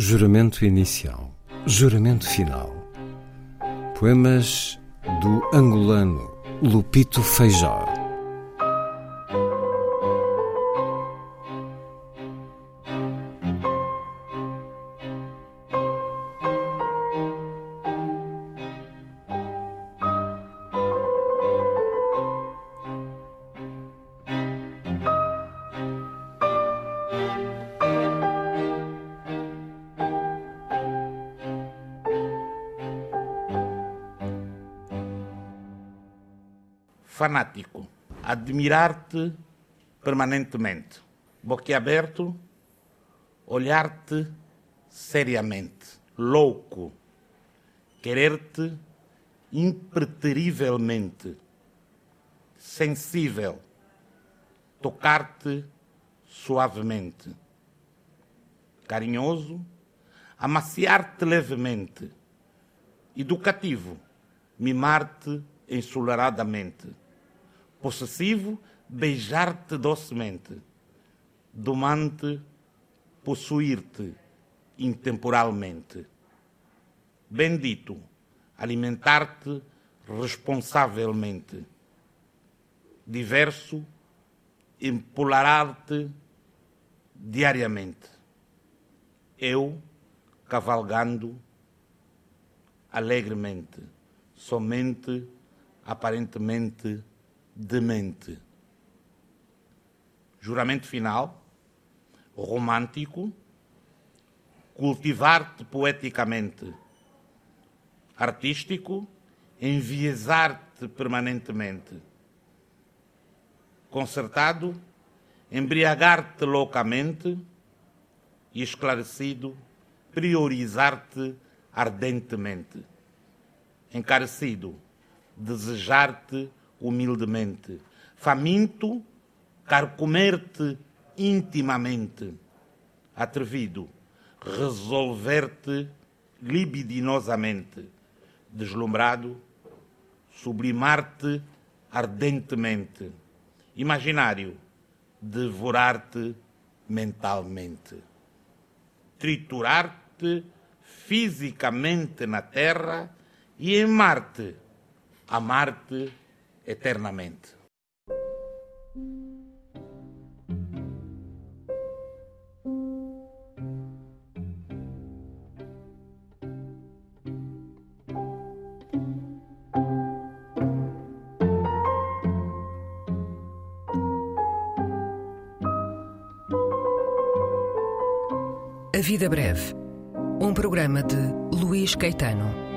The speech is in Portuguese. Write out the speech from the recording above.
Juramento inicial, juramento final. Poemas do angolano Lupito Feijó. Fanático, admirar-te permanentemente, boquiaberto, olhar-te seriamente, louco, querer-te impreterivelmente, sensível, tocar-te suavemente, carinhoso, amaciar-te levemente, educativo, mimar-te ensoleradamente possessivo, beijar-te docemente, domante, possuir-te intemporalmente. Bendito, alimentar-te responsavelmente. Diverso, empolerar-te diariamente. Eu, cavalgando alegremente, somente, aparentemente, demente. Juramento final, romântico, cultivar-te poeticamente, artístico, enviesar-te permanentemente, concertado, embriagar-te loucamente e esclarecido, priorizar-te ardentemente, encarecido, desejar-te humildemente, faminto, carcomer-te intimamente, atrevido, resolver-te libidinosamente, deslumbrado, sublimar-te ardentemente, imaginário, devorar-te mentalmente, triturar-te fisicamente na terra e em Marte, amar-te eternamente. A Vida Breve, um programa de Luís Caetano.